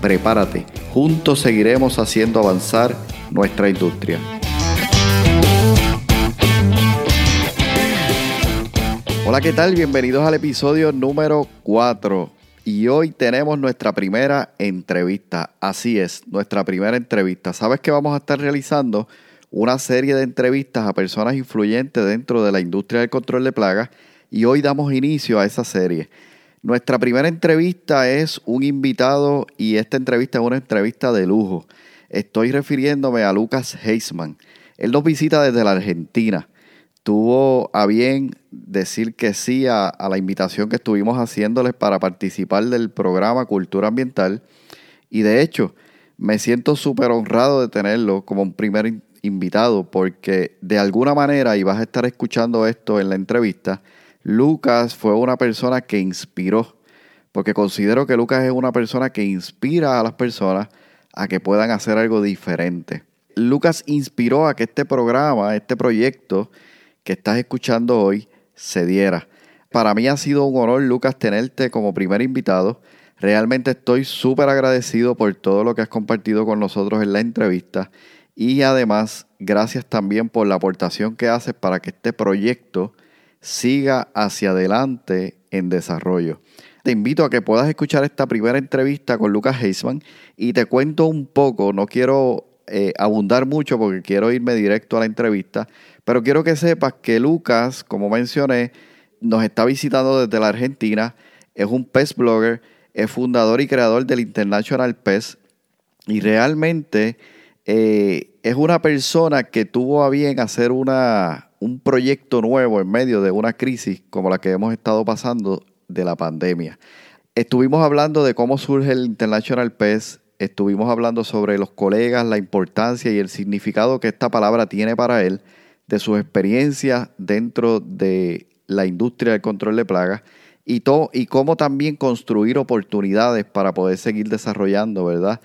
Prepárate, juntos seguiremos haciendo avanzar nuestra industria. Hola, ¿qué tal? Bienvenidos al episodio número 4. Y hoy tenemos nuestra primera entrevista. Así es, nuestra primera entrevista. ¿Sabes que vamos a estar realizando? Una serie de entrevistas a personas influyentes dentro de la industria del control de plagas. Y hoy damos inicio a esa serie. Nuestra primera entrevista es un invitado y esta entrevista es una entrevista de lujo. Estoy refiriéndome a Lucas Heisman. Él nos visita desde la Argentina. Tuvo a bien decir que sí a, la invitación que estuvimos haciéndoles para participar del programa Cultura Ambiental. Y de hecho, me siento súper honrado de tenerlo como un primer invitado porque de alguna manera, y vas a estar escuchando esto en la entrevista, Lucas fue una persona que inspiró, porque considero que Lucas es una persona que inspira a las personas a que puedan hacer algo diferente. Lucas inspiró a que este programa, este proyecto que estás escuchando hoy, se diera. Para mí ha sido un honor, Lucas, tenerte como primer invitado. Realmente estoy súper agradecido por todo lo que has compartido con nosotros en la entrevista y además gracias también por la aportación que haces para que este proyecto siga hacia adelante en desarrollo. Te invito a que puedas escuchar esta primera entrevista con Lucas Heisman y te cuento un poco, no quiero eh, abundar mucho porque quiero irme directo a la entrevista, pero quiero que sepas que Lucas, como mencioné, nos está visitando desde la Argentina, es un pest blogger, es fundador y creador del International Pest y realmente eh, es una persona que tuvo a bien hacer una, un proyecto nuevo en medio de una crisis como la que hemos estado pasando de la pandemia. Estuvimos hablando de cómo surge el International PES, estuvimos hablando sobre los colegas, la importancia y el significado que esta palabra tiene para él, de sus experiencias dentro de la industria del control de plagas y, todo, y cómo también construir oportunidades para poder seguir desarrollando, ¿verdad?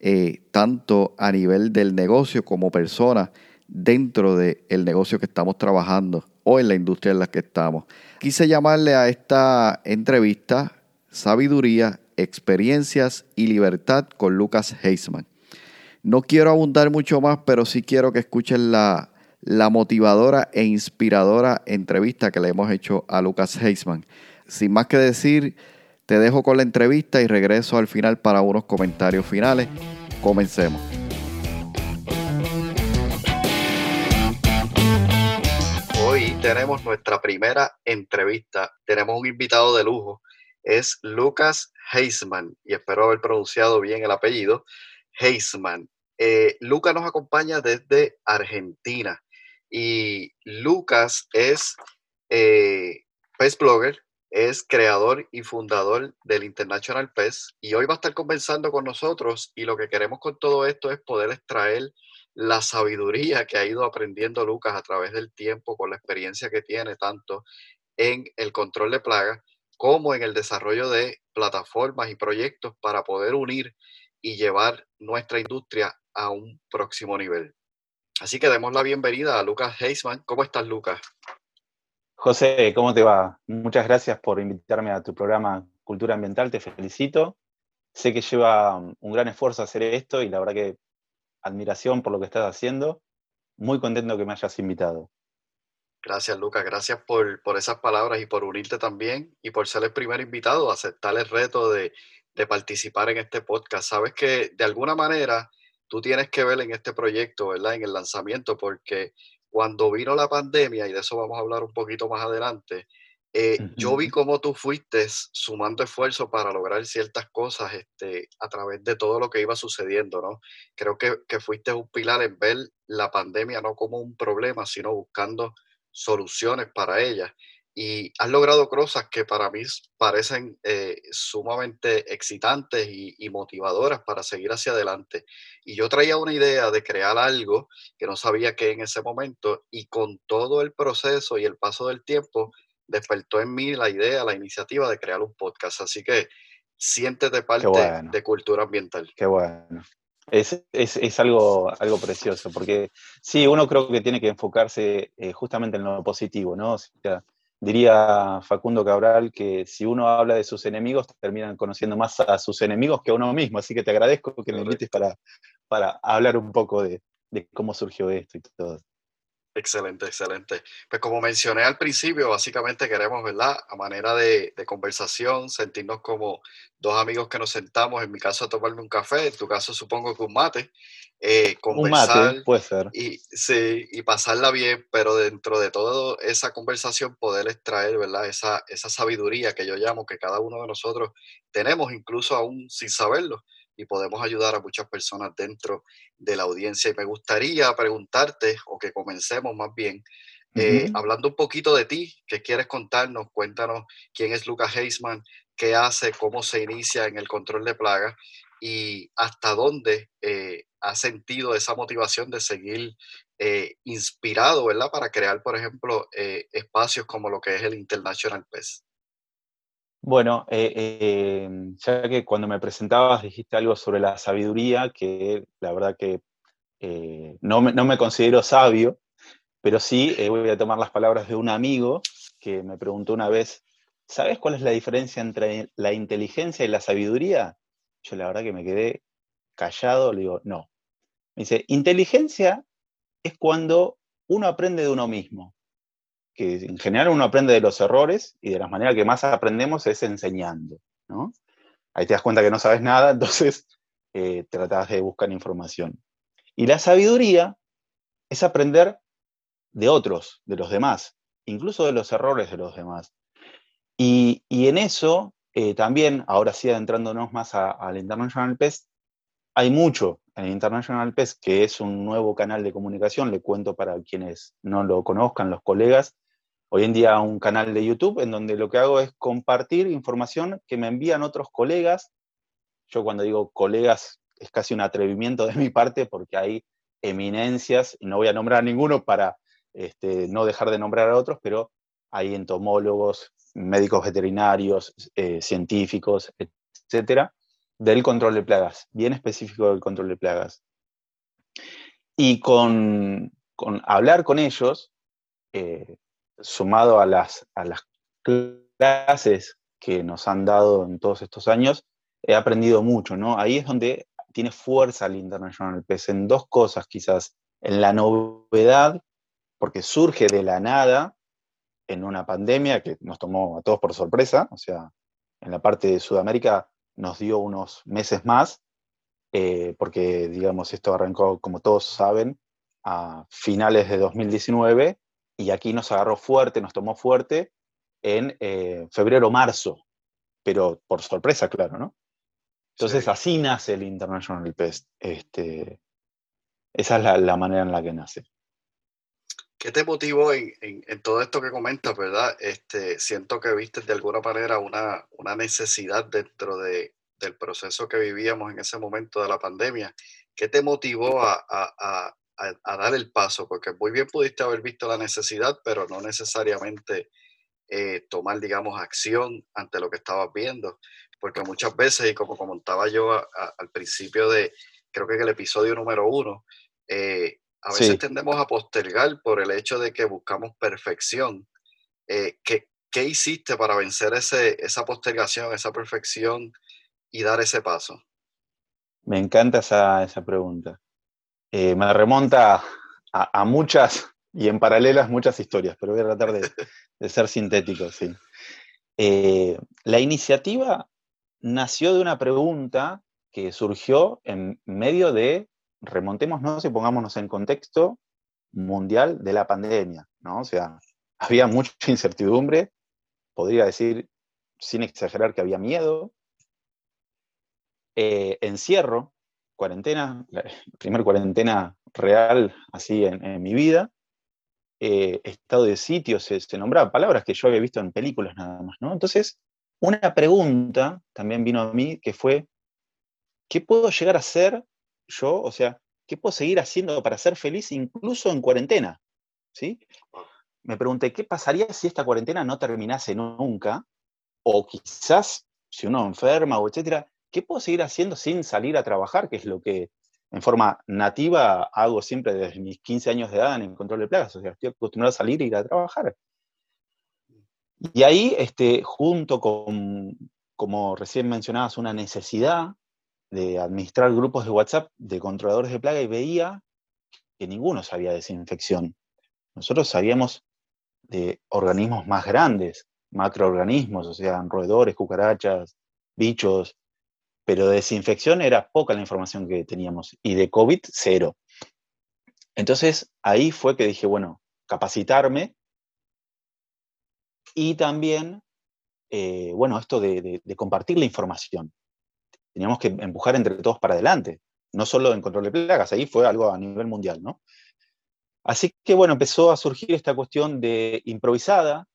Eh, tanto a nivel del negocio como persona dentro del negocio que estamos trabajando o en la industria en la que estamos. Quise llamarle a esta entrevista Sabiduría, Experiencias y Libertad con Lucas Heisman. No quiero abundar mucho más, pero sí quiero que escuchen la, la motivadora e inspiradora entrevista que le hemos hecho a Lucas Heisman. Sin más que decir, te dejo con la entrevista y regreso al final para unos comentarios finales. Comencemos. tenemos nuestra primera entrevista. Tenemos un invitado de lujo. Es Lucas Heisman, y espero haber pronunciado bien el apellido. Heisman. Eh, Lucas nos acompaña desde Argentina. Y Lucas es eh, Blogger, es creador y fundador del International Pest. Y hoy va a estar conversando con nosotros. Y lo que queremos con todo esto es poder extraer la sabiduría que ha ido aprendiendo Lucas a través del tiempo, con la experiencia que tiene tanto en el control de plagas como en el desarrollo de plataformas y proyectos para poder unir y llevar nuestra industria a un próximo nivel. Así que demos la bienvenida a Lucas Heisman. ¿Cómo estás, Lucas? José, ¿cómo te va? Muchas gracias por invitarme a tu programa Cultura Ambiental. Te felicito. Sé que lleva un gran esfuerzo hacer esto y la verdad que admiración por lo que estás haciendo. Muy contento que me hayas invitado. Gracias, Lucas. Gracias por, por esas palabras y por unirte también y por ser el primer invitado a aceptar el reto de, de participar en este podcast. Sabes que de alguna manera tú tienes que ver en este proyecto, ¿verdad? En el lanzamiento, porque cuando vino la pandemia, y de eso vamos a hablar un poquito más adelante, eh, yo vi cómo tú fuiste sumando esfuerzo para lograr ciertas cosas este, a través de todo lo que iba sucediendo, ¿no? Creo que, que fuiste un pilar en ver la pandemia no como un problema, sino buscando soluciones para ella. Y has logrado cosas que para mí parecen eh, sumamente excitantes y, motivadoras para seguir hacia adelante. Y yo traía una idea de crear algo que no sabía qué en ese momento y con todo el proceso y el paso del tiempo despertó en mí la idea, la iniciativa de crear un podcast. Así que siéntete parte de cultura ambiental. Qué bueno. Es, es, algo, algo precioso, porque sí, uno creo que tiene que enfocarse eh, justamente en lo positivo, ¿no? O sea, diría Facundo Cabral que si uno habla de sus enemigos, terminan conociendo más a sus enemigos que a uno mismo, así que te agradezco que me invites para, para hablar un poco de, de cómo surgió esto y todo. Excelente, excelente. Pues como mencioné al principio, básicamente queremos, ¿verdad? A manera de, conversación, sentirnos como dos amigos que nos sentamos, en mi caso a tomarme un café, en tu caso supongo que un mate, eh, conversar. Un mate, puede ser. Y, sí, y pasarla bien, pero dentro de toda esa conversación poder extraer, ¿verdad? Esa, esa sabiduría que yo llamo que cada uno de nosotros tenemos, incluso aún sin saberlo y podemos ayudar a muchas personas dentro de la audiencia. Y me gustaría preguntarte, o que comencemos más bien, eh, hablando un poquito de ti, ¿qué quieres contarnos? Cuéntanos quién es Lucas Heisman, qué hace, cómo se inicia en el control de plagas y hasta dónde eh, ha sentido esa motivación de seguir eh, inspirado, ¿verdad? Para crear, por ejemplo, espacios como lo que es el International PES. Bueno, eh, ya que cuando me presentabas dijiste algo sobre la sabiduría, que la verdad que eh, no, me, considero sabio, pero sí eh, voy a tomar las palabras de un amigo que me preguntó una vez, ¿sabes cuál es la diferencia entre la inteligencia y la sabiduría? Yo la verdad que me quedé callado, le digo, no. Me dice, inteligencia es cuando uno aprende de uno mismo que en general uno aprende de los errores y de las maneras que más aprendemos es enseñando, ¿no? Ahí te das cuenta que no sabes nada, entonces eh, tratas de buscar información. Y la sabiduría es aprender de otros, de los demás, incluso de los errores de los demás. Y, en eso eh, también, ahora sí adentrándonos más al International PES, hay mucho en el International PES, que es un nuevo canal de comunicación, le cuento para quienes no lo conozcan, los colegas, hoy en día un canal de YouTube en donde lo que hago es compartir información que me envían otros colegas. Yo cuando digo colegas es casi un atrevimiento de mi parte porque hay eminencias, y no voy a nombrar a ninguno para este, no dejar de nombrar a otros, pero hay entomólogos, médicos veterinarios, eh, científicos, etcétera, del control de plagas, bien específico del control de plagas. Y con, hablar con ellos, eh, sumado a las, a las clases que nos han dado en todos estos años, he aprendido mucho, ¿no? Ahí es donde tiene fuerza el International PES, en dos cosas quizás, en la novedad, porque surge de la nada, en una pandemia que nos tomó a todos por sorpresa, o sea, en la parte de Sudamérica nos dio unos meses más, eh, porque, digamos, esto arrancó, como todos saben, a finales de 2019 y aquí nos agarró fuerte, nos tomó fuerte en eh, febrero marzo, pero por sorpresa, claro, ¿no? Entonces así nace el International Pest. Este, esa es la, manera en la que nace. ¿Qué te motivó en, todo esto que comentas, verdad? Este, siento que viste de alguna manera una, una necesidad dentro de, del proceso que vivíamos en ese momento de la pandemia. ¿Qué te motivó a, a, dar el paso, porque muy bien pudiste haber visto la necesidad, pero no necesariamente eh, tomar, digamos, acción ante lo que estabas viendo, porque muchas veces, y como comentaba yo al principio de, creo que en el episodio número uno, eh, a veces tendemos a postergar por el hecho de que buscamos perfección. Eh, ¿qué, ¿qué, hiciste para vencer ese, esa postergación, esa perfección y dar ese paso? Me encanta esa, esa pregunta. Eh, me remonta a, muchas y en paralelas muchas historias, pero voy a tratar de, ser sintético, sí. Eh, la iniciativa nació de una pregunta que surgió en medio de, remontémonos y pongámonos en contexto mundial de la pandemia, ¿no? O sea, había mucha incertidumbre, podría decir, sin exagerar, que había miedo, eh, encierro, cuarentena, la primera cuarentena real así en, mi vida. eh, estado de sitio, se, se nombraba palabras que yo había visto en películas nada más, ¿no? Entonces, una pregunta también vino a mí que fue, ¿qué puedo llegar a hacer yo? O sea, ¿qué puedo seguir haciendo para ser feliz incluso en cuarentena? ¿Sí? Me pregunté, ¿qué pasaría si esta cuarentena no terminase nunca? O quizás, si uno enferma o etcétera, ¿qué puedo seguir haciendo sin salir a trabajar? Que es lo que en forma nativa hago siempre desde mis 15 años de edad en el control de plagas. O sea, estoy acostumbrado a salir e ir a trabajar. Y ahí, este, junto con, como recién mencionabas, una necesidad de administrar grupos de WhatsApp de controladores de plaga y veía que ninguno sabía de desinfección. Nosotros sabíamos de organismos más grandes, macroorganismos, o sea, roedores, cucarachas, bichos, pero de desinfección era poca la información que teníamos y de COVID cero. Entonces ahí fue que dije, bueno, capacitarme y también, eh, bueno, esto de, compartir la información. Teníamos que empujar entre todos para adelante, no solo en control de plagas, ahí fue algo a nivel mundial, ¿no? Así que, bueno, empezó a surgir esta cuestión de improvisada,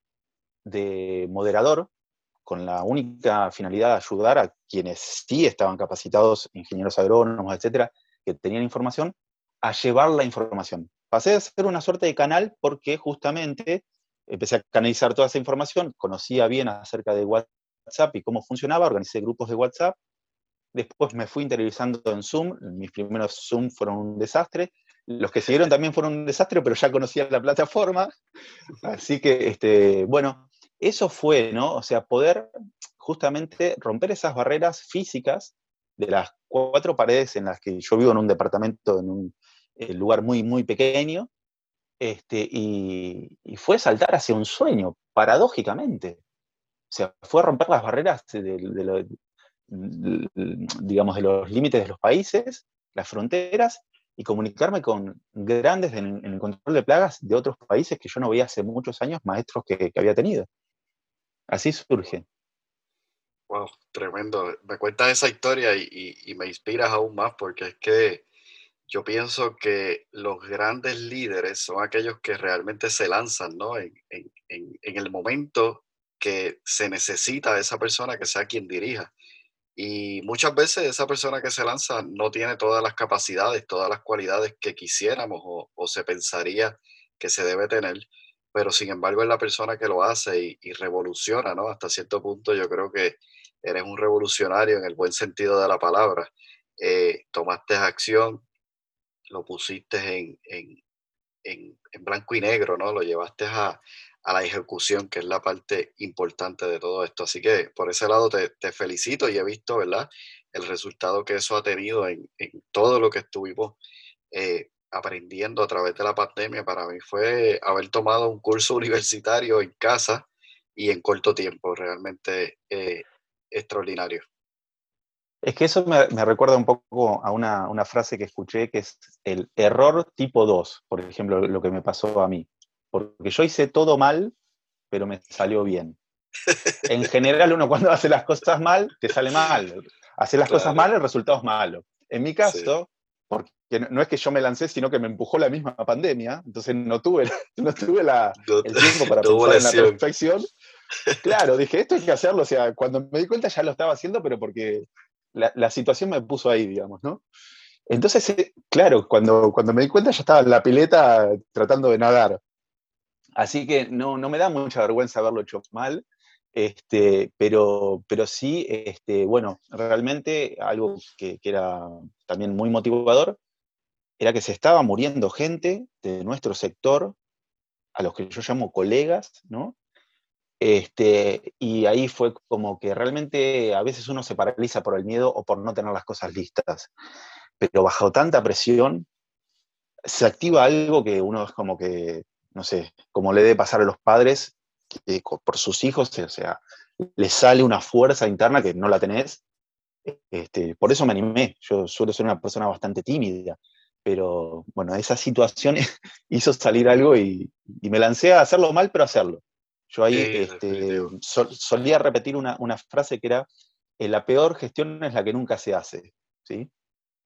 de moderador, con la única finalidad de ayudar a quienes sí estaban capacitados, ingenieros agrónomos, etcétera, que tenían información, a llevar la información. Pasé a ser una suerte de canal porque justamente empecé a canalizar toda esa información, conocía bien acerca de WhatsApp y cómo funcionaba, organicé grupos de WhatsApp, después me fui interiorizando en Zoom, mis primeros Zoom fueron un desastre, los que siguieron también fueron un desastre, pero ya conocía la plataforma, así que, este, bueno, eso fue, ¿no? O sea, poder justamente romper esas barreras físicas de las cuatro paredes en las que yo vivo en un departamento, en un eh, lugar muy, muy pequeño, este, y, fue saltar hacia un sueño, paradójicamente. O sea, fue romper las barreras de, digamos, de los límites de los países, las fronteras, y comunicarme con grandes en, el control de plagas de otros países que yo no veía hace muchos años, maestros que, había tenido. Así surge. Wow, tremendo. Me cuentas esa historia y, y me inspiras aún más porque es que yo pienso que los grandes líderes son aquellos que realmente se lanzan, ¿no? En, el momento que se necesita de esa persona que sea quien dirija. Y muchas veces esa persona que se lanza no tiene todas las capacidades, todas las cualidades que quisiéramos o, se pensaría que se debe tener, pero sin embargo es la persona que lo hace y, revoluciona, ¿no? Hasta cierto punto yo creo que eres un revolucionario en el buen sentido de la palabra. Eh, tomaste acción, lo pusiste en, blanco y negro, ¿no? Lo llevaste a, la ejecución, que es la parte importante de todo esto. Así que por ese lado te, felicito y he visto, ¿verdad? El resultado que eso ha tenido en, todo lo que estuvimos eh, aprendiendo a través de la pandemia. Para mí fue haber tomado un curso universitario en casa y en corto tiempo, realmente eh, extraordinario. Es que eso me, recuerda un poco a una, frase que escuché que es el error tipo 2, por ejemplo, lo que me pasó a mí. Porque yo hice todo mal, pero me salió bien. En general, uno cuando hace las cosas mal, te sale mal. Hacer las cosas mal, el resultado es malo. En mi caso, porque no es que yo me lancé, sino que me empujó la misma pandemia, entonces no tuve, no tuve la, el tiempo para pensar en la perfección. Claro, dije, esto hay que hacerlo, o sea, cuando me di cuenta ya lo estaba haciendo, pero porque la, situación me puso ahí, digamos, ¿no? Entonces, eh, claro, cuando, cuando me di cuenta ya estaba en la pileta tratando de nadar. Así que no, no me da mucha vergüenza haberlo hecho mal, este, pero, pero sí, este, bueno, realmente algo que, que, era también muy motivador era que se estaba muriendo gente de nuestro sector, a los que yo llamo colegas, ¿no? Este, y ahí fue como que realmente a veces uno se paraliza por el miedo o por no tener las cosas listas. Pero bajo tanta presión, se activa algo que uno es como que, no sé, como le debe pasar a los padres que por sus hijos, o sea, les sale una fuerza interna que no la tenés. Este, por eso me animé. Yo suelo ser una persona bastante tímida, pero bueno, esa situación hizo salir algo y, y me lancé a hacerlo mal, pero hacerlo. Yo ahí este, solía repetir una, frase que era, eh, la peor gestión es la que nunca se hace. ¿sí?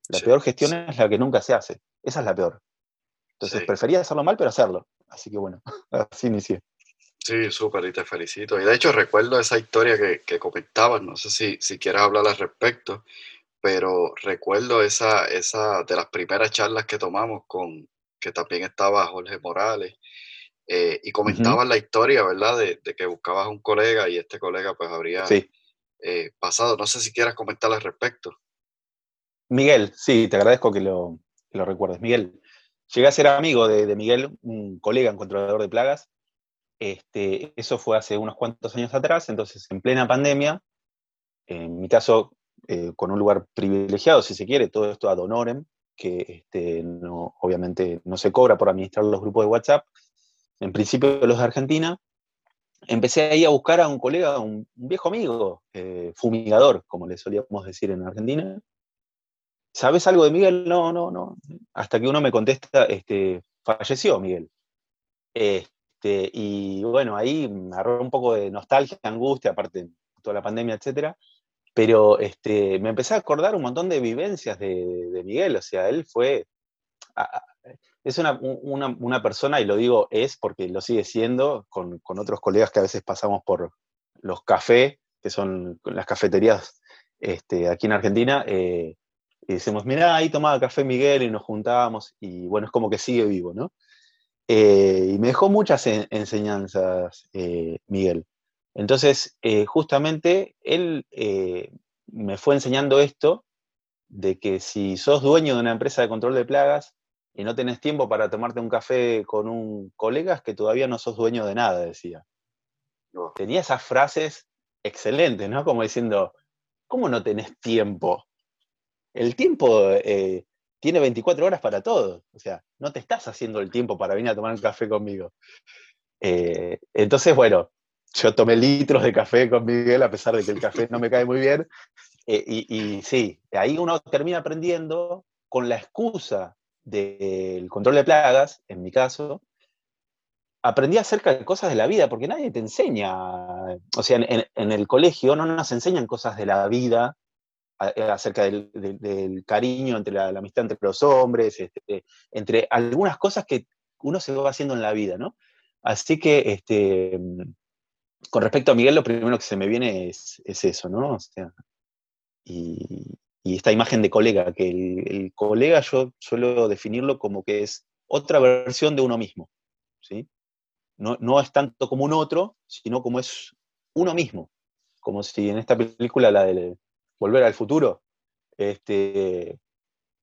La peor gestión es la que nunca se hace. Esa es la peor. Entonces prefería hacerlo mal, pero hacerlo. Así que bueno, así inicié. Sí, súper, y te felicito. Y de hecho recuerdo esa historia que, que comentabas, no sé si, si quieres hablar al respecto, pero recuerdo esa, esa de las primeras charlas que tomamos con, que también estaba Jorge Morales, eh, y comentaban la historia, ¿verdad? De, que buscabas un colega y este colega pues habría eh, pasado. No sé si quieras comentar al respecto. Miguel, sí, te agradezco que lo, que lo recuerdes. Miguel, llegué a ser amigo de, de Miguel, un colega, un controlador de plagas, este, eso fue hace unos cuantos años atrás, entonces en plena pandemia, en mi caso eh, con un lugar privilegiado, si se quiere, todo esto ad honorem, que este, no, obviamente no se cobra por administrar los grupos de WhatsApp, en principio los de Argentina, empecé ahí a buscar a un colega, un, viejo amigo, eh, fumigador, como le solíamos decir en Argentina. ¿Sabes algo de Miguel? No, no, no. Hasta que uno me contesta, este, falleció Miguel. Este, y bueno, ahí me agarró un poco de nostalgia, angustia, aparte de toda la pandemia, etc. Pero este, me empecé a acordar un montón de vivencias de, Miguel, o sea, él fue, es una, persona, y lo digo es porque lo sigue siendo, con, otros colegas que a veces pasamos por los cafés, que son las cafeterías este, aquí en Argentina, eh, y decimos, mira, ahí tomaba café Miguel y nos juntábamos, y bueno, es como que sigue vivo, ¿no? Eh, y me dejó muchas enseñanzas, eh, Miguel. Entonces, eh, justamente él me fue enseñando esto, de que si sos dueño de una empresa de control de plagas y no tenés tiempo para tomarte un café con un colega, es que todavía no sos dueño de nada, decía. Tenía esas frases excelentes, ¿no? Como diciendo, ¿cómo no tenés tiempo? El tiempo tiene 24 horas para todo. O sea, no te estás haciendo el tiempo para venir a tomar un café conmigo. Eh, entonces, bueno, yo tomé litros de café con Miguel, a pesar de que el café no me cae muy bien. Eh, y, sí, ahí uno termina aprendiendo con la excusa del control de plagas, en mi caso, aprendí acerca de cosas de la vida, porque nadie te enseña, o sea, en el colegio no nos enseñan cosas de la vida eh, acerca del, cariño entre la, amistad entre los hombres, este, entre algunas cosas que uno se va haciendo en la vida, ¿no? Así que, este, con respecto a Miguel, lo primero que se me viene es, eso, ¿no? O sea, y, esta imagen de colega, que el, colega yo suelo definirlo como que es otra versión de uno mismo, ¿sí? No, no es tanto como un otro, sino como es uno mismo, como si en esta película, la del volver al futuro, este,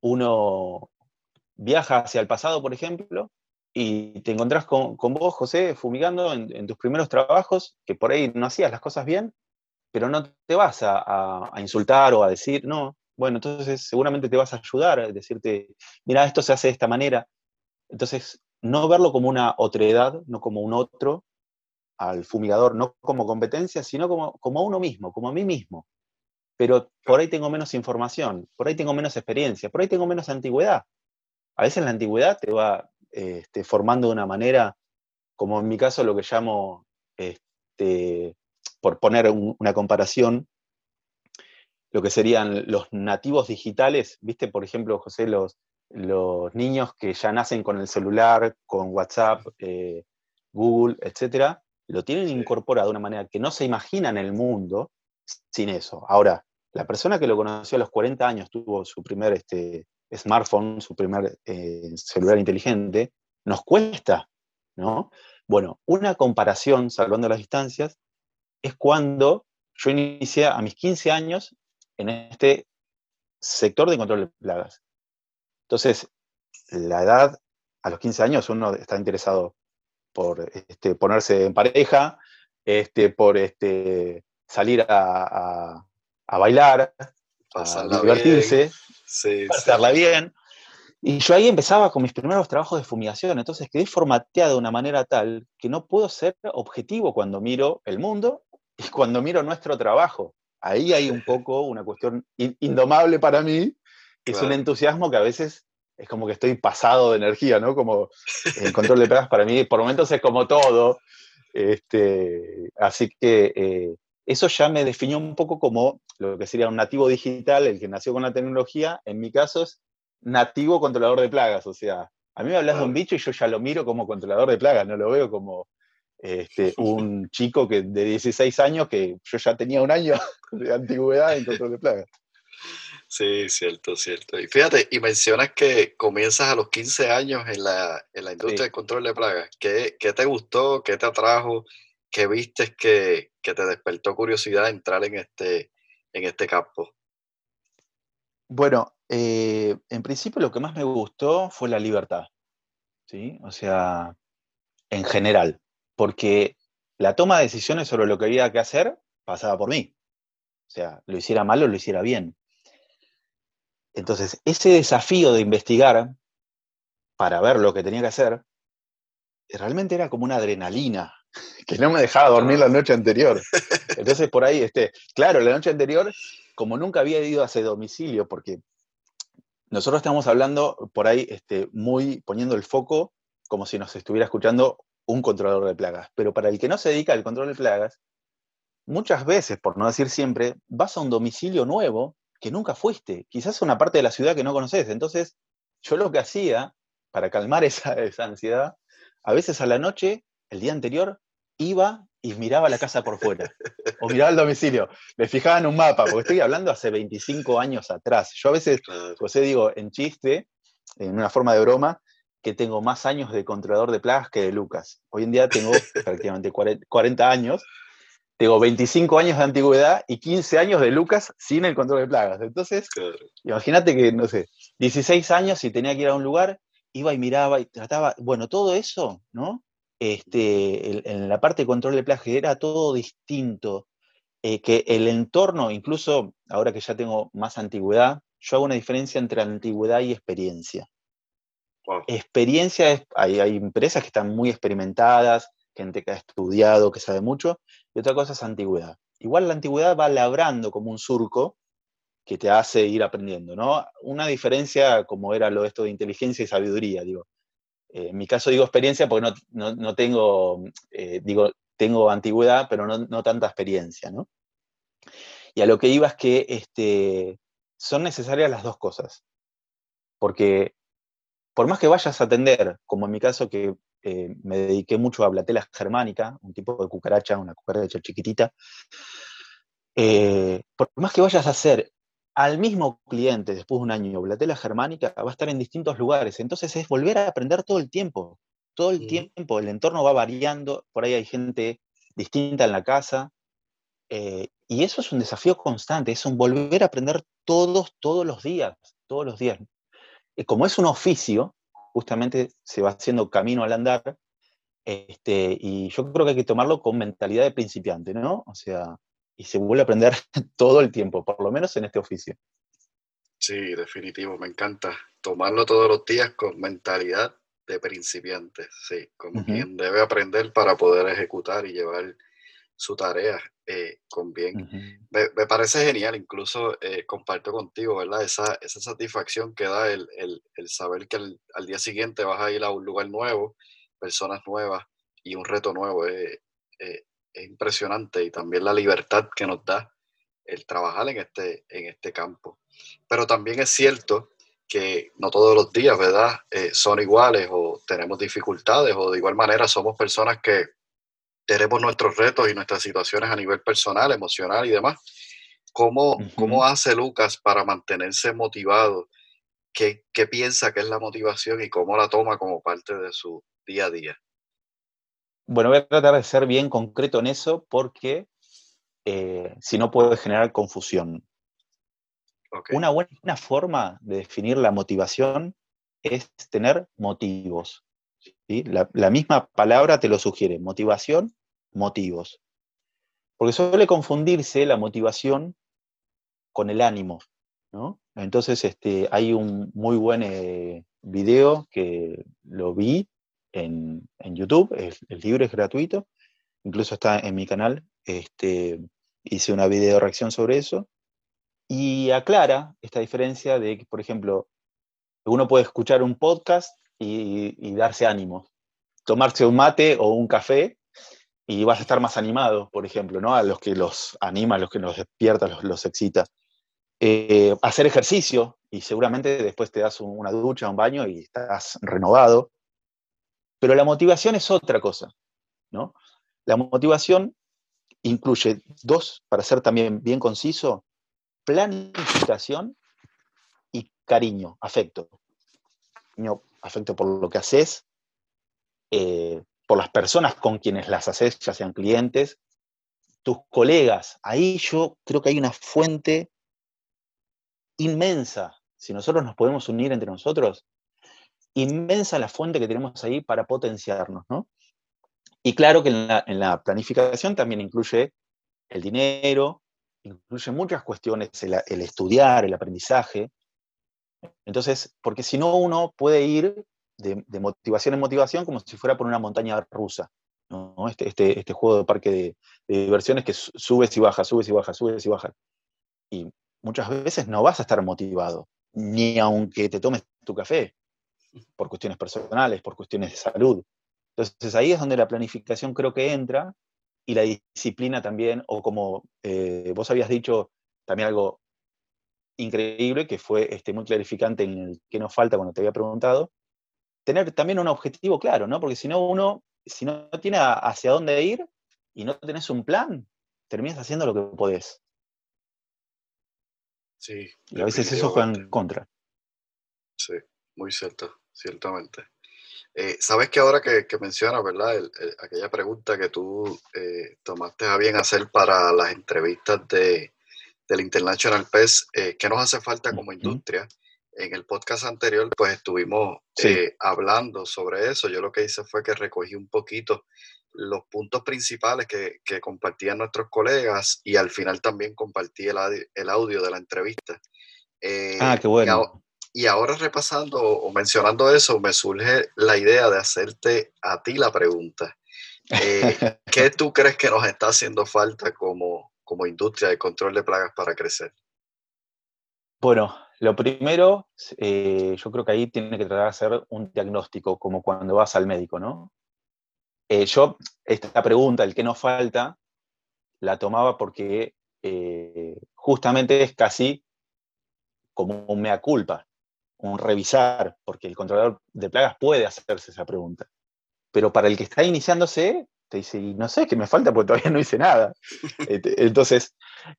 uno viaja hacia el pasado, por ejemplo, y te encontrás con, vos, José, fumigando en, tus primeros trabajos, que por ahí no hacías las cosas bien, pero no te vas a, insultar o a decir, no, bueno, entonces seguramente te vas a ayudar, a decirte, mira, esto se hace de esta manera. Entonces, no verlo como una otredad, no como un otro, al fumigador, no como competencia, sino como, como a uno mismo, como a mí mismo pero por ahí tengo menos información, por ahí tengo menos experiencia, por ahí tengo menos antigüedad. A veces la antigüedad te va este, formando de una manera, como en mi caso lo que llamo, este, por poner una comparación, lo que serían los nativos digitales, viste, por ejemplo, José, los, los niños que ya nacen con el celular, con WhatsApp, eh, Google, etcétera, lo tienen incorporado de una manera que no se imaginan el mundo sin eso. Ahora, la persona que lo conoció a los 40 años, tuvo su primer este, smartphone, su primer eh, celular inteligente, nos cuesta, ¿no? Bueno, una comparación, salvando las distancias, es cuando yo inicié a mis 15 años en este sector de control de plagas. Entonces, la edad, a los 15 años uno está interesado por este, ponerse en pareja, este, por este, salir a, bailar, a divertirse, pasarla bien. Y yo ahí empezaba con mis primeros trabajos de fumigación, entonces quedé formateado de una manera tal que no puedo ser objetivo cuando miro el mundo y cuando miro nuestro trabajo. Ahí hay un poco una cuestión indomable para mí, que es un entusiasmo que a veces es como que estoy pasado de energía, ¿no? Como el control de plagas para mí por momentos es como todo. Este, así que eh, eso ya me definió un poco como lo que sería un nativo digital, el que nació con la tecnología, en mi caso es nativo controlador de plagas, o sea, A mí me hablas de un bicho y yo ya lo miro como controlador de plagas, no lo veo como este, un chico que, de 16 años que yo ya tenía un año de antigüedad en control de plagas. Sí, cierto, cierto. Y fíjate, y mencionas que comienzas a los 15 años en la, en la industria del control de plagas. ¿Qué, ¿Qué, te gustó? ¿Qué te atrajo? ¿Qué viste que, que te despertó curiosidad entrar en este, en este campo? Bueno, eh, en principio lo que más me gustó fue la libertad, ¿sí? O sea, en general, porque la toma de decisiones sobre lo que había que hacer pasaba por mí. O sea, lo hiciera mal o lo hiciera bien. Entonces, ese desafío de investigar para ver lo que tenía que hacer, realmente era como una adrenalina, que no me dejaba dormir la noche anterior. Entonces, por ahí, este, claro, la noche anterior, como nunca había ido a ese domicilio, porque nosotros estamos hablando por ahí, este, muy poniendo el foco como si nos estuviera escuchando un controlador de plagas. Pero para el que no se dedica al control de plagas, muchas veces, por no decir siempre, vas a un domicilio nuevo que nunca fuiste, quizás una parte de la ciudad que no conoces. Entonces, yo lo que hacía para calmar esa, ansiedad, a veces a la noche, el día anterior, iba y miraba la casa por fuera, o miraba el domicilio, me fijaba en un mapa, porque estoy hablando hace 25 años atrás. Yo a veces, José, digo en chiste, en una forma de broma, que tengo más años de controlador de plagas que de Lucas. Hoy en día tengo prácticamente 40 años, tengo 25 años de antigüedad y 15 años de Lucas sin el control de plagas. Entonces, imagínate que, no sé, 16 años y tenía que ir a un lugar, iba y miraba y trataba, bueno, todo eso, ¿no? Este, en la parte de control de plagas era todo distinto, eh, que el entorno, incluso ahora que ya tengo más antigüedad, yo hago una diferencia entre antigüedad y experiencia. Experiencia es, hay, hay empresas que están muy experimentadas, gente que ha estudiado, que sabe mucho, y otra cosa es antigüedad. Igual la antigüedad va labrando como un surco que te hace ir aprendiendo, ¿no? Una diferencia como era lo esto de inteligencia y sabiduría, digo. Eh, en mi caso digo experiencia porque no, tengo, eh, digo, tengo antigüedad, pero no, tanta experiencia, ¿no? Y a lo que iba es que este, son necesarias las dos cosas. Porque por más que vayas a atender, como en mi caso que eh, me dediqué mucho a Blatela germánica, un tipo de cucaracha, una cucaracha chiquitita. Por más que vayas a hacer al mismo cliente después de un año Blatela germánica, va a estar en distintos lugares. Entonces es volver a aprender todo el tiempo. Todo el tiempo, el entorno va variando, por ahí hay gente distinta en la casa. Eh, y eso es un desafío constante, es un volver a aprender todos, todos los días, todos los días. Como es un oficio, justamente se va haciendo camino al andar, este, y yo creo que hay que tomarlo con mentalidad de principiante, ¿no? O sea, y se vuelve a aprender todo el tiempo, por lo menos en este oficio. Sí, definitivo, me encanta. Tomarlo todos los días con mentalidad de principiante, sí, como quien debe aprender para poder ejecutar y llevar su tarea eh, con bien. me, parece genial, incluso eh, comparto contigo, ¿verdad? Esa, esa satisfacción que da el, saber que al, día siguiente vas a ir a un lugar nuevo, personas nuevas y un reto nuevo. Eh, es impresionante y también la libertad que nos da el trabajar en este, en este campo. Pero también es cierto que no todos los días, ¿verdad? son iguales o tenemos dificultades o de igual manera somos personas que tenemos nuestros retos y nuestras situaciones a nivel personal, emocional y demás. ¿Cómo, ¿cómo hace Lucas para mantenerse motivado? ¿Qué, ¿Qué, piensa que es la motivación y cómo la toma como parte de su día a día? Bueno, voy a tratar de ser bien concreto en eso porque eh, si no puede generar confusión. Una buena forma de definir la motivación es tener motivos. La, misma palabra te lo sugiere, motivación, motivos. Porque suele confundirse la motivación con el ánimo. Entonces este, hay un muy buen eh, video que lo vi en, YouTube, el, libro es gratuito, incluso está en mi canal, este, hice una video reacción sobre eso, y aclara esta diferencia de que, por ejemplo, uno puede escuchar un podcast y, darse ánimo. Tomarse un mate o un café y vas a estar más animado, por ejemplo, ¿no? A los que los anima, los que nos despierta, los, los excita. eh, hacer ejercicio y seguramente después te das una ducha, un baño y estás renovado. Pero la motivación es otra cosa, ¿no? La motivación incluye dos, para ser también bien conciso, planificación y cariño, afecto. afecto por lo que haces, eh, por las personas con quienes las haces, ya sean clientes, tus colegas. Ahí yo creo que hay una fuente inmensa. Si nosotros nos podemos unir entre nosotros, inmensa la fuente que tenemos ahí para potenciarnos, ¿no? Y claro que en la, planificación también incluye el dinero, incluye muchas cuestiones, el, estudiar, el aprendizaje. Entonces, porque si no uno puede ir de, motivación en motivación como si fuera por una montaña rusa. ¿no? Este, este, este juego de parque de, diversiones que subes y bajas, subes y bajas, subes y bajas. Y muchas veces no vas a estar motivado, ni aunque te tomes tu café, por cuestiones personales, por cuestiones de salud. Entonces ahí es donde la planificación creo que entra y la disciplina también, o como eh, vos habías dicho también algo increíble, que fue este, muy clarificante en el que nos falta cuando te había preguntado, tener también un objetivo claro, ¿no? Porque si no uno, si no tiene hacia dónde ir y no tenés un plan, terminas haciendo lo que podés. Sí. Y a veces eso juega en contra. Sí, muy cierto, ciertamente. Eh, Sabes que ahora que, que mencionas, ¿verdad? aquella pregunta que tú eh, tomaste a bien hacer para las entrevistas de, del International PES, eh, ¿qué nos hace falta como industria? En el podcast anterior, pues estuvimos eh, hablando sobre eso. Yo lo que hice fue que recogí un poquito los puntos principales que, que compartían nuestros colegas y al final también compartí el, el audio de la entrevista. Ah, qué bueno. Y, ahora repasando o mencionando eso, me surge la idea de hacerte a ti la pregunta. Eh, ¿Qué tú crees que nos está haciendo falta como, como industria de control de plagas para crecer? Bueno, lo primero, eh, yo creo que ahí tiene que tratar de hacer un diagnóstico, como cuando vas al médico, ¿no? Eh, yo, esta pregunta, el que nos falta, la tomaba porque eh, justamente es casi como un mea culpa, un revisar, porque el controlador de plagas puede hacerse esa pregunta. Pero para el que está iniciándose, te dice, no sé, qué me falta porque todavía no hice nada. Entonces,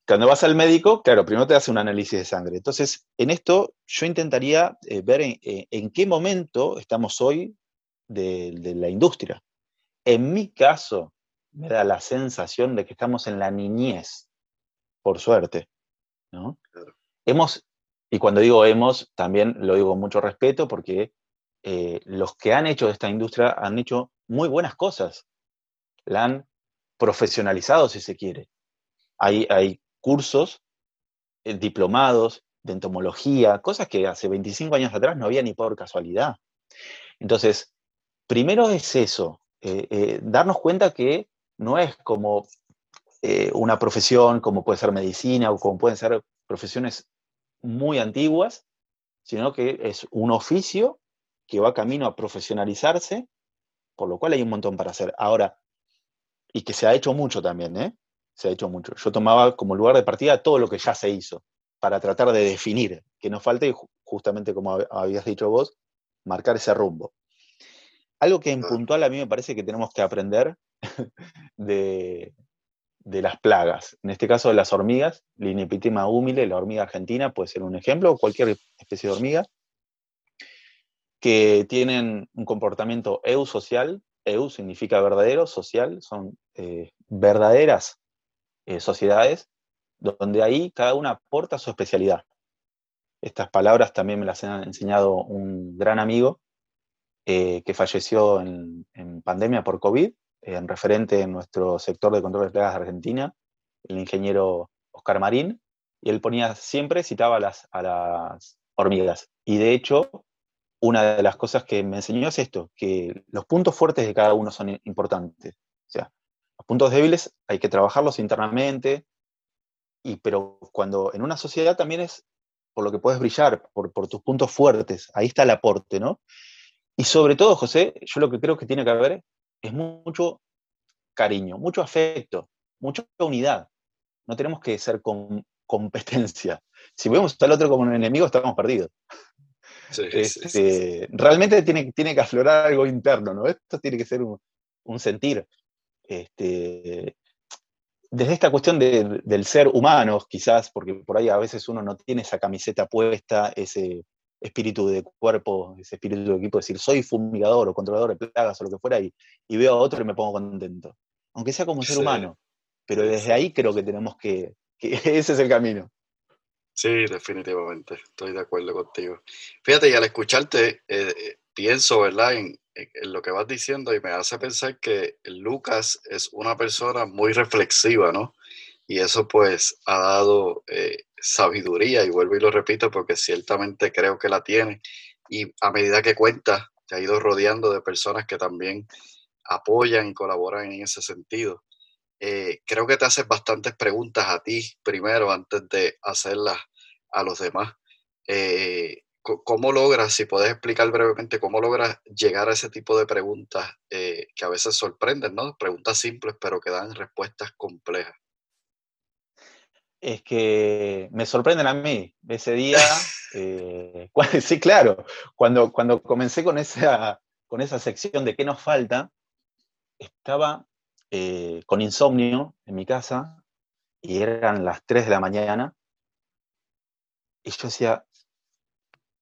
cuando vas al médico, claro, primero te hace un análisis de sangre. Entonces, en esto yo intentaría eh, ver eh, en, qué momento estamos hoy de, la industria. En mi caso, me da la sensación de que estamos en la niñez, por suerte. ¿no? Hemos, y cuando digo hemos, también lo digo con mucho respeto porque eh, los que han hecho esta industria han hecho muy buenas cosas la han profesionalizado, si se quiere. Hay, hay cursos, eh, diplomados de entomología, cosas que hace 25 años atrás no había ni por casualidad. Entonces, primero es eso, eh, darnos cuenta que no es como una profesión como puede ser medicina o como pueden ser profesiones muy antiguas, sino que es un oficio que va camino a profesionalizarse, por lo cual hay un montón para hacer. Ahora, y que se ha hecho mucho también, ¿eh? Se ha hecho mucho. Yo tomaba como lugar de partida todo lo que ya se hizo, para tratar de definir, que nos falte, justamente como habías dicho vos, marcar ese rumbo. Algo que en puntual a mí me parece que tenemos que aprender de, las plagas, en este caso de las hormigas, Linepitima humile, la hormiga argentina, puede ser un ejemplo, o cualquier especie de hormiga, que tienen un comportamiento eusocial, EU significa verdadero, social, son eh, verdaderas eh, sociedades donde ahí cada una aporta su especialidad. Estas palabras también me las ha enseñado un gran amigo eh, que falleció en, pandemia por COVID, en referente en nuestro sector de control de plagas de Argentina, el ingeniero Oscar Marín, y él ponía siempre, citaba las, a las hormigas. Y de hecho, una de las cosas que me enseñó es esto, que los puntos fuertes de cada uno son importantes. O sea, los puntos débiles hay que trabajarlos internamente, y, pero cuando en una sociedad también es por lo que puedes brillar, por, por tus puntos fuertes, ahí está el aporte, ¿no? Y sobre todo, José, yo lo que creo que tiene que haber es mucho cariño, mucho afecto, mucha unidad. No tenemos que ser competencia. Si vemos al otro como un enemigo, estamos perdidos. Este, realmente tiene, tiene que aflorar algo interno, ¿no? Esto tiene que ser un, sentir. Este, desde esta cuestión del ser humano, quizás, porque por ahí a veces uno no tiene esa camiseta puesta, ese espíritu de cuerpo, ese espíritu de equipo, decir, soy fumigador o controlador de plagas o lo que fuera, y, y veo a otro y me pongo contento. Aunque sea como ser humano. Pero desde ahí creo que tenemos que, que ese es el camino. Sí, definitivamente, estoy de acuerdo contigo. Fíjate, y al escucharte, eh, eh, pienso, ¿verdad?, en, lo que vas diciendo y me hace pensar que Lucas es una persona muy reflexiva, ¿no? Y eso pues ha dado eh, sabiduría, y vuelvo y lo repito porque ciertamente creo que la tiene. Y a medida que cuenta, te ha ido rodeando de personas que también apoyan y colaboran en ese sentido. Eh, creo que te haces bastantes preguntas a ti primero antes de hacerlas a los demás. Eh, ¿Cómo logras, si puedes explicar brevemente, cómo logras llegar a ese tipo de preguntas eh, que a veces sorprenden, ¿no? Preguntas simples, pero que dan respuestas complejas. Es que me sorprenden a mí. Ese día, sí, claro, cuando, cuando comencé con esa, con esa sección de qué nos falta, estaba eh, con insomnio en mi casa y eran las 3 de la mañana. Y yo decía,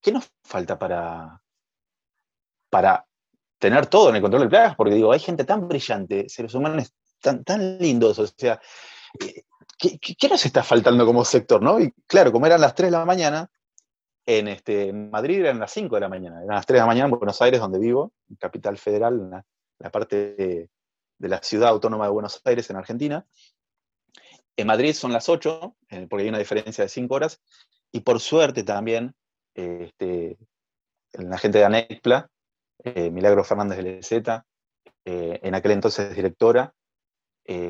¿qué nos falta para, para tener todo en el control de plagas? Porque digo, hay gente tan brillante, seres humanos tan, tan lindos, o sea, ¿qué, nos está faltando como sector? ¿no? Y claro, como eran las 3 de la mañana, en, este, Madrid eran las 5 de la mañana, eran las 3 de la mañana en Buenos Aires, donde vivo, en Capital Federal, en la, parte de, de la ciudad autónoma de Buenos Aires en Argentina. En Madrid son las 8, eh, porque hay una diferencia de 5 horas, y por suerte también este, la gente de ANECPLA, eh, Milagro Fernández de Lezeta, eh, en aquel entonces directora,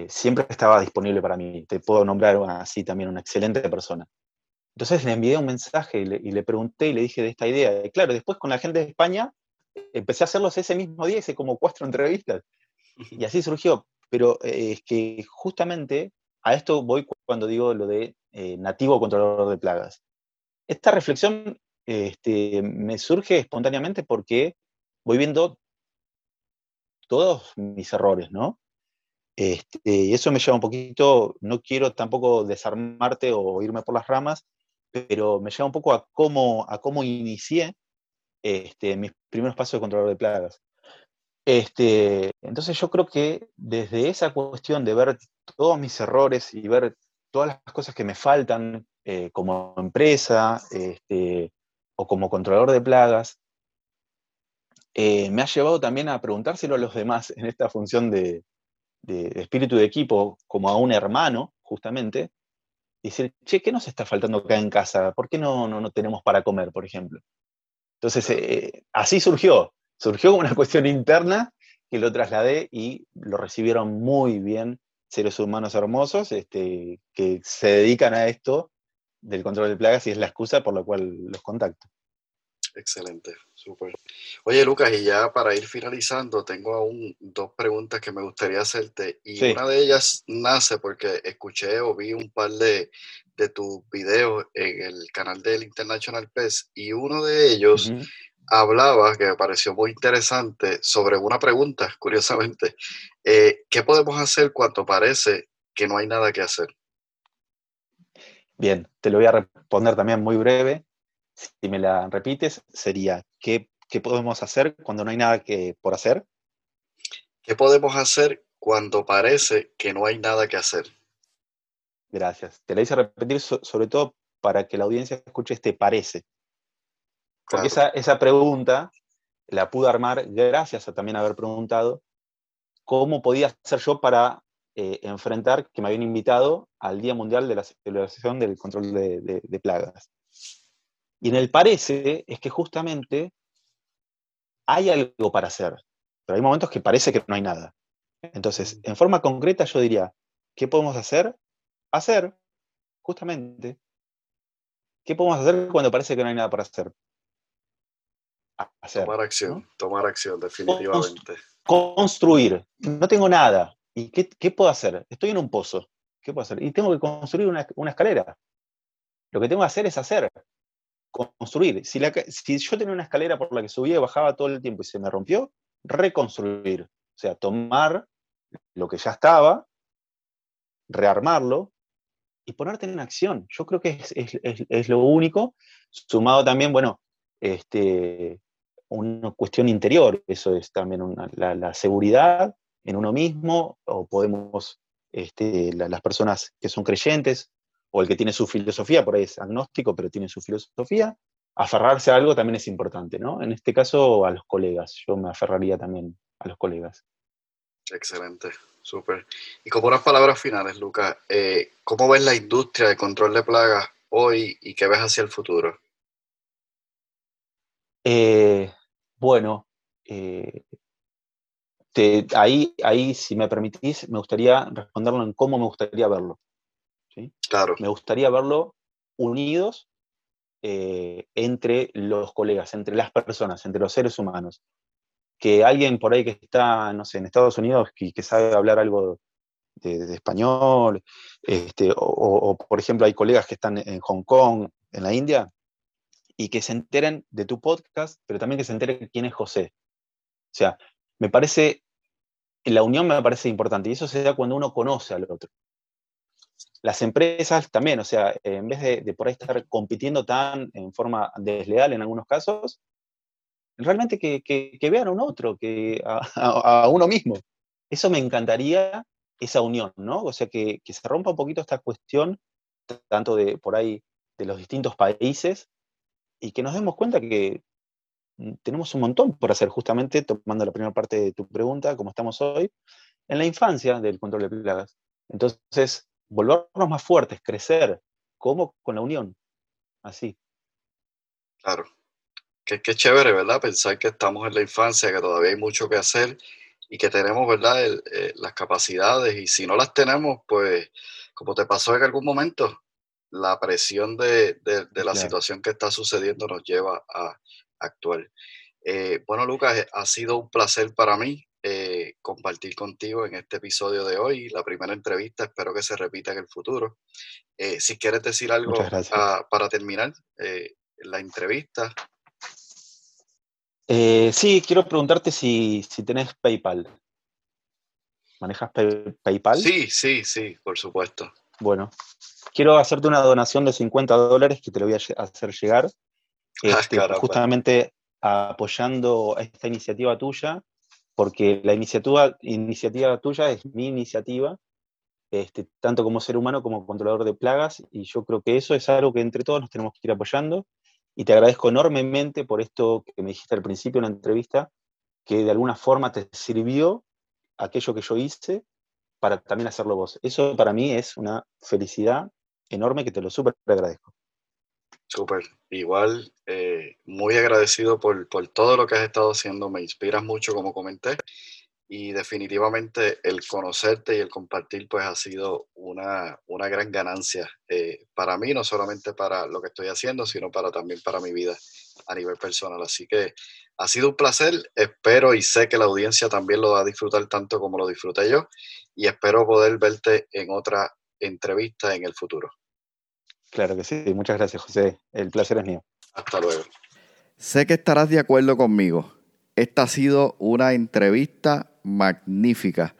siempre estaba disponible para mí. Te puedo nombrar así también una excelente persona. Entonces le envié un mensaje y le, y le, pregunté y le dije de esta idea. Y claro, después con la gente de España empecé a hacerlos ese mismo día, hice como cuatro entrevistas. Y así surgió. Pero eh, es que justamente a esto voy cuando digo lo de eh, nativo controlador de plagas. Esta reflexión este, me surge espontáneamente porque voy viendo todos mis errores, ¿no? Este, y eso me lleva un poquito, no quiero tampoco desarmarte o irme por las ramas, pero me lleva un poco a cómo, a cómo inicié este, mis primeros pasos de controlador de plagas. Este, entonces yo creo que desde esa cuestión de ver todos mis errores y ver todas las cosas que me faltan eh, como empresa este, o como controlador de plagas, eh, me ha llevado también a preguntárselo a los demás en esta función de, espíritu de equipo, como a un hermano, justamente, y decir, che, ¿qué nos está faltando acá en casa? ¿Por qué no, no, tenemos para comer, por ejemplo? Entonces, eh, así surgió surgió como una cuestión interna que lo trasladé y lo recibieron muy bien seres humanos hermosos este, que se dedican a esto del control de plagas y es la excusa por la cual los contacto. Excelente, súper. Oye, Lucas, y ya para ir finalizando, tengo aún dos preguntas que me gustaría hacerte. Y una de ellas nace porque escuché o vi un par de, de tus videos en el canal del International PES y uno de ellos hablaba, que me pareció muy interesante, sobre una pregunta, curiosamente. Eh, ¿Qué podemos hacer cuando parece que no hay nada que hacer? Bien, te lo voy a responder también muy breve. Si me la repites, sería, ¿qué, podemos hacer cuando no hay nada que, por hacer? ¿Qué podemos hacer cuando parece que no hay nada que hacer? Gracias. Te la hice repetir sobre todo para que la audiencia escuche este parece. Porque esa, pregunta la pude armar gracias a también haber preguntado cómo podía hacer yo para eh, enfrentar que me habían invitado al Día Mundial de la Celebración del Control de, Plagas. Y en el parece es que justamente hay algo para hacer, pero hay momentos que parece que no hay nada. Entonces, en forma concreta yo diría, ¿qué podemos hacer? Hacer, justamente. ¿Qué podemos hacer cuando parece que no hay nada para hacer? tomar acción, tomar acción, definitivamente. Construir. No tengo nada. ¿Y qué, puedo hacer? Estoy en un pozo. ¿Qué puedo hacer? Y tengo que construir una, escalera. Lo que tengo que hacer es hacer, construir. Si, yo tenía una escalera por la que subía y bajaba todo el tiempo y se me rompió, reconstruir. O sea, tomar lo que ya estaba, rearmarlo y ponerte en acción. Yo creo que es, lo único, sumado también, bueno, este, una cuestión interior, eso es también la, seguridad en uno mismo, o podemos, este, las personas que son creyentes, o el que tiene su filosofía, por ahí es agnóstico, pero tiene su filosofía, aferrarse a algo también es importante, ¿no? En este caso, a los colegas, yo me aferraría también a los colegas. Excelente, súper. Y como unas palabras finales, Lucas, eh, ¿cómo ves la industria de control de plagas hoy y qué ves hacia el futuro? Eh, bueno, eh, ahí, ahí, si me permitís, me gustaría responderlo en cómo me gustaría verlo. Claro. Me gustaría verlo unidos entre los colegas, entre las personas, entre los seres humanos que alguien por ahí que está, no sé, en Estados Unidos, que, que sabe hablar algo de, español, este, o, por ejemplo hay colegas que están en Hong Kong, en la India, y que se enteren de tu podcast, pero también que se enteren quién es José. O sea, me parece, la unión me parece importante, y eso se da cuando uno conoce al otro. Las empresas también, o sea, en vez de, de por ahí estar compitiendo tan en forma desleal en algunos casos, realmente que, vean a un otro, que a, uno mismo. Eso me encantaría, esa unión, ¿no? O sea, que, se rompa un poquito esta cuestión, tanto de por ahí, de los distintos países, y que nos demos cuenta que mm, tenemos un montón por hacer, justamente tomando la primera parte de tu pregunta, como estamos hoy, en la infancia del control de plagas. Entonces, volvernos más fuertes, crecer, como con la unión, así. Claro, que, que chévere, ¿verdad? Pensar que estamos en la infancia, que todavía hay mucho que hacer y que tenemos, ¿verdad? Eh, las capacidades y si no las tenemos, pues como te pasó en algún momento, la presión de, de, la situación que está sucediendo nos lleva a actuar. Eh, bueno, Lucas, eh, ha sido un placer para mí compartir contigo en este episodio de hoy, la primera entrevista, espero que se repita en el futuro. si quieres decir algo para terminar la entrevista. Eh, sí, quiero preguntarte si, si tenés PayPal. ¿Manejas PayPal? Sí, sí, sí, por supuesto. Bueno, quiero hacerte una donación de 50 dólares que te lo voy a hacer llegar. Ah, este, justamente apoyando esta iniciativa tuya, porque la iniciativa, tuya es mi iniciativa, este, tanto como ser humano como controlador de plagas, y yo creo que eso es algo que entre todos nos tenemos que ir apoyando y te agradezco enormemente por esto que me dijiste al principio en la entrevista, que de alguna forma te sirvió aquello que yo hice para también hacerlo vos. Eso para mí es una felicidad enorme que te lo súper agradezco. Súper. Igual, eh, muy agradecido por, por todo lo que has estado haciendo. Me inspiras mucho, como comenté y definitivamente el conocerte y el compartir pues ha sido una, gran ganancia eh, para mí, no solamente para lo que estoy haciendo, sino para también para mi vida a nivel personal. Así que ha sido un placer, espero y sé que la audiencia también lo va a disfrutar tanto como lo disfruté yo y espero poder verte en otra entrevista en el futuro. Claro que sí, muchas gracias José, el placer es mío. Hasta luego. Sé que estarás de acuerdo conmigo. Esta ha sido una entrevista magnífica.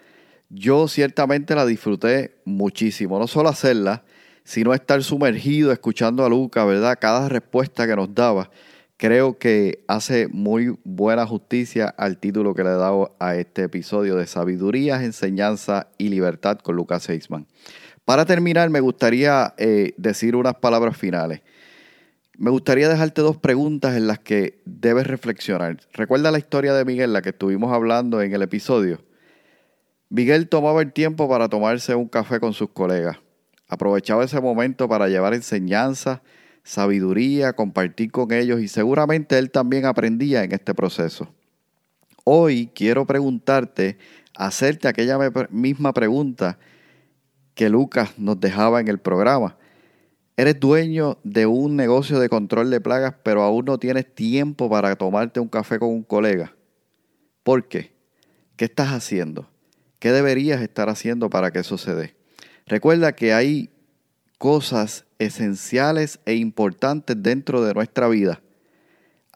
Yo ciertamente la disfruté muchísimo, no solo hacerla, sino estar sumergido escuchando a Luca, ¿verdad? Cada respuesta que nos daba, creo que hace muy buena justicia al título que le he dado a este episodio de Sabiduría, Enseñanza y Libertad con Lucas Seisman. Para terminar, me gustaría eh, decir unas palabras finales. Me gustaría dejarte dos preguntas en las que debes reflexionar. Recuerda la historia de Miguel, la que estuvimos hablando en el episodio. Miguel tomaba el tiempo para tomarse un café con sus colegas. Aprovechaba ese momento para llevar enseñanza, sabiduría, compartir con ellos y seguramente él también aprendía en este proceso. Hoy quiero preguntarte, hacerte aquella misma pregunta que Lucas nos dejaba en el programa. Eres dueño de un negocio de control de plagas, pero aún no tienes tiempo para tomarte un café con un colega. ¿Por qué? ¿Qué estás haciendo? ¿Qué deberías estar haciendo para que eso se dé? Recuerda que hay cosas esenciales e importantes dentro de nuestra vida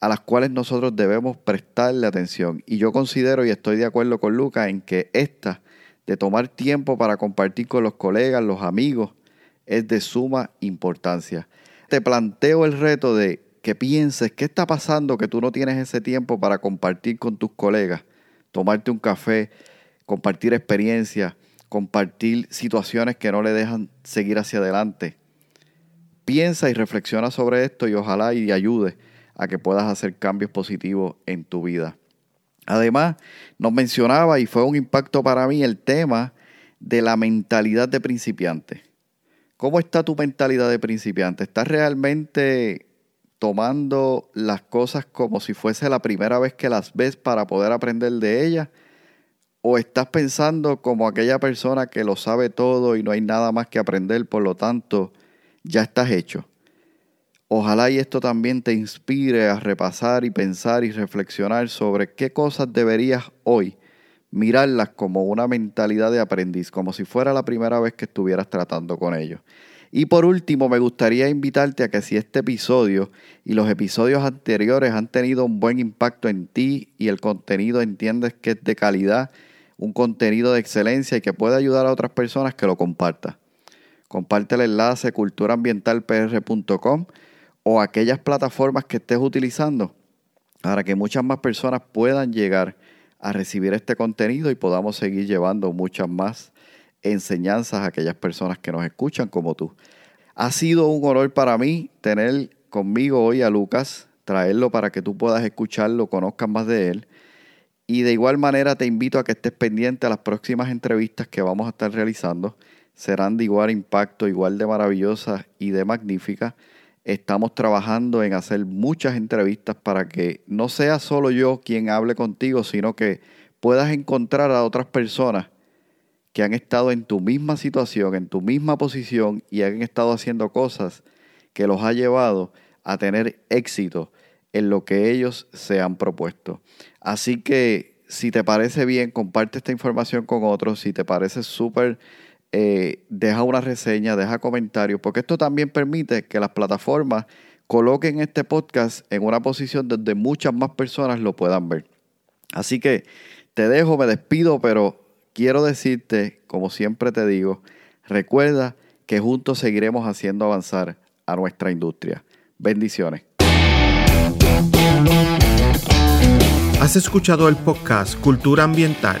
a las cuales nosotros debemos prestarle atención. Y yo considero y estoy de acuerdo con Lucas en que esta de tomar tiempo para compartir con los colegas, los amigos, es de suma importancia. Te planteo el reto de que pienses qué está pasando que tú no tienes ese tiempo para compartir con tus colegas, tomarte un café, compartir experiencias, compartir situaciones que no le dejan seguir hacia adelante. Piensa y reflexiona sobre esto y ojalá y ayude a que puedas hacer cambios positivos en tu vida. Además, nos mencionaba y fue un impacto para mí el tema de la mentalidad de principiante. ¿Cómo está tu mentalidad de principiante? ¿Estás realmente tomando las cosas como si fuese la primera vez que las ves para poder aprender de ellas? ¿O estás pensando como aquella persona que lo sabe todo y no hay nada más que aprender, por lo tanto, ya estás hecho? Ojalá y esto también te inspire a repasar y pensar y reflexionar sobre qué cosas deberías hoy mirarlas como una mentalidad de aprendiz, como si fuera la primera vez que estuvieras tratando con ellos. Y por último, me gustaría invitarte a que si este episodio y los episodios anteriores han tenido un buen impacto en ti y el contenido entiendes que es de calidad, un contenido de excelencia y que puede ayudar a otras personas, que lo compartas. Comparte el enlace culturaambientalpr.com o aquellas plataformas que estés utilizando para que muchas más personas puedan llegar a recibir este contenido y podamos seguir llevando muchas más enseñanzas a aquellas personas que nos escuchan como tú. Ha sido un honor para mí tener conmigo hoy a Lucas, traerlo para que tú puedas escucharlo, conozcas más de él. Y de igual manera te invito a que estés pendiente a las próximas entrevistas que vamos a estar realizando. Serán de igual impacto, igual de maravillosas y de magníficas. Estamos trabajando en hacer muchas entrevistas para que no sea solo yo quien hable contigo, sino que puedas encontrar a otras personas que han estado en tu misma situación, en tu misma posición y han estado haciendo cosas que los ha llevado a tener éxito en lo que ellos se han propuesto. Así que si te parece bien, comparte esta información con otros. Si te parece súper eh, deja una reseña, deja comentarios, porque esto también permite que las plataformas coloquen este podcast en una posición donde muchas más personas lo puedan ver. Así que te dejo, me despido, pero quiero decirte, como siempre te digo, recuerda que juntos seguiremos haciendo avanzar a nuestra industria. Bendiciones. Has escuchado el podcast Cultura Ambiental.